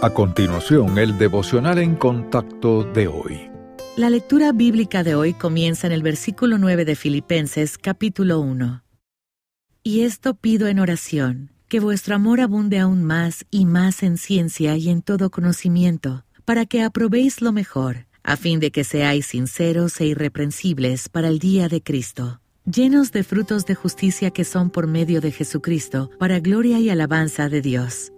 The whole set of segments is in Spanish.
A continuación, el devocional en contacto de hoy. La lectura bíblica de hoy comienza en el versículo 9 de Filipenses capítulo 1. Y esto pido en oración, que vuestro amor abunde aún más y más en ciencia y en todo conocimiento, para que aprobéis lo mejor, a fin de que seáis sinceros e irreprensibles para el día de Cristo, llenos de frutos de justicia que son por medio de Jesucristo, para gloria y alabanza de Dios.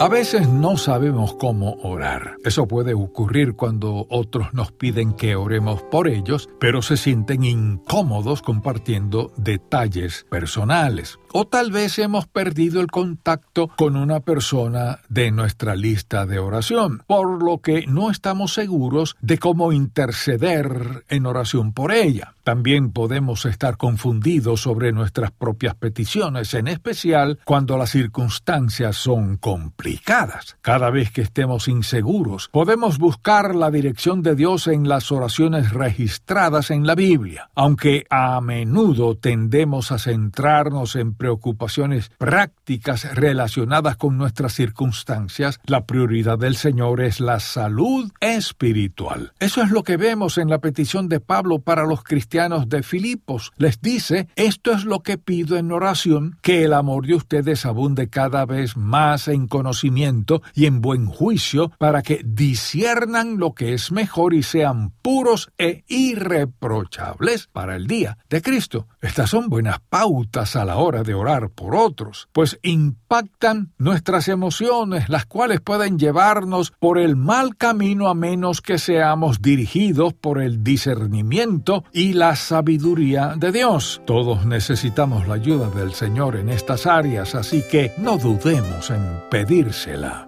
A veces no sabemos cómo orar. Eso puede ocurrir cuando otros nos piden que oremos por ellos, pero se sienten incómodos compartiendo detalles personales. O tal vez hemos perdido el contacto con una persona de nuestra lista de oración, por lo que no estamos seguros de cómo interceder en oración por ella. También podemos estar confundidos sobre nuestras propias peticiones, en especial cuando las circunstancias son complicadas. Cada vez que estemos inseguros, podemos buscar la dirección de Dios en las oraciones registradas en la Biblia, aunque a menudo tendemos a centrarnos en preocupaciones prácticas relacionadas con nuestras circunstancias, la prioridad del Señor es la salud espiritual. Eso es lo que vemos en la petición de Pablo para los cristianos de Filipos. Les dice, esto es lo que pido en oración, que el amor de ustedes abunde cada vez más en conocimiento y en buen juicio, para que disiernan lo que es mejor y sean puros e irreprochables para el día de Cristo. Estas son buenas pautas a la hora de orar por otros, pues impactan nuestras emociones, las cuales pueden llevarnos por el mal camino a menos que seamos dirigidos por el discernimiento y la sabiduría de Dios. Todos necesitamos la ayuda del Señor en estas áreas, así que no dudemos en pedírsela.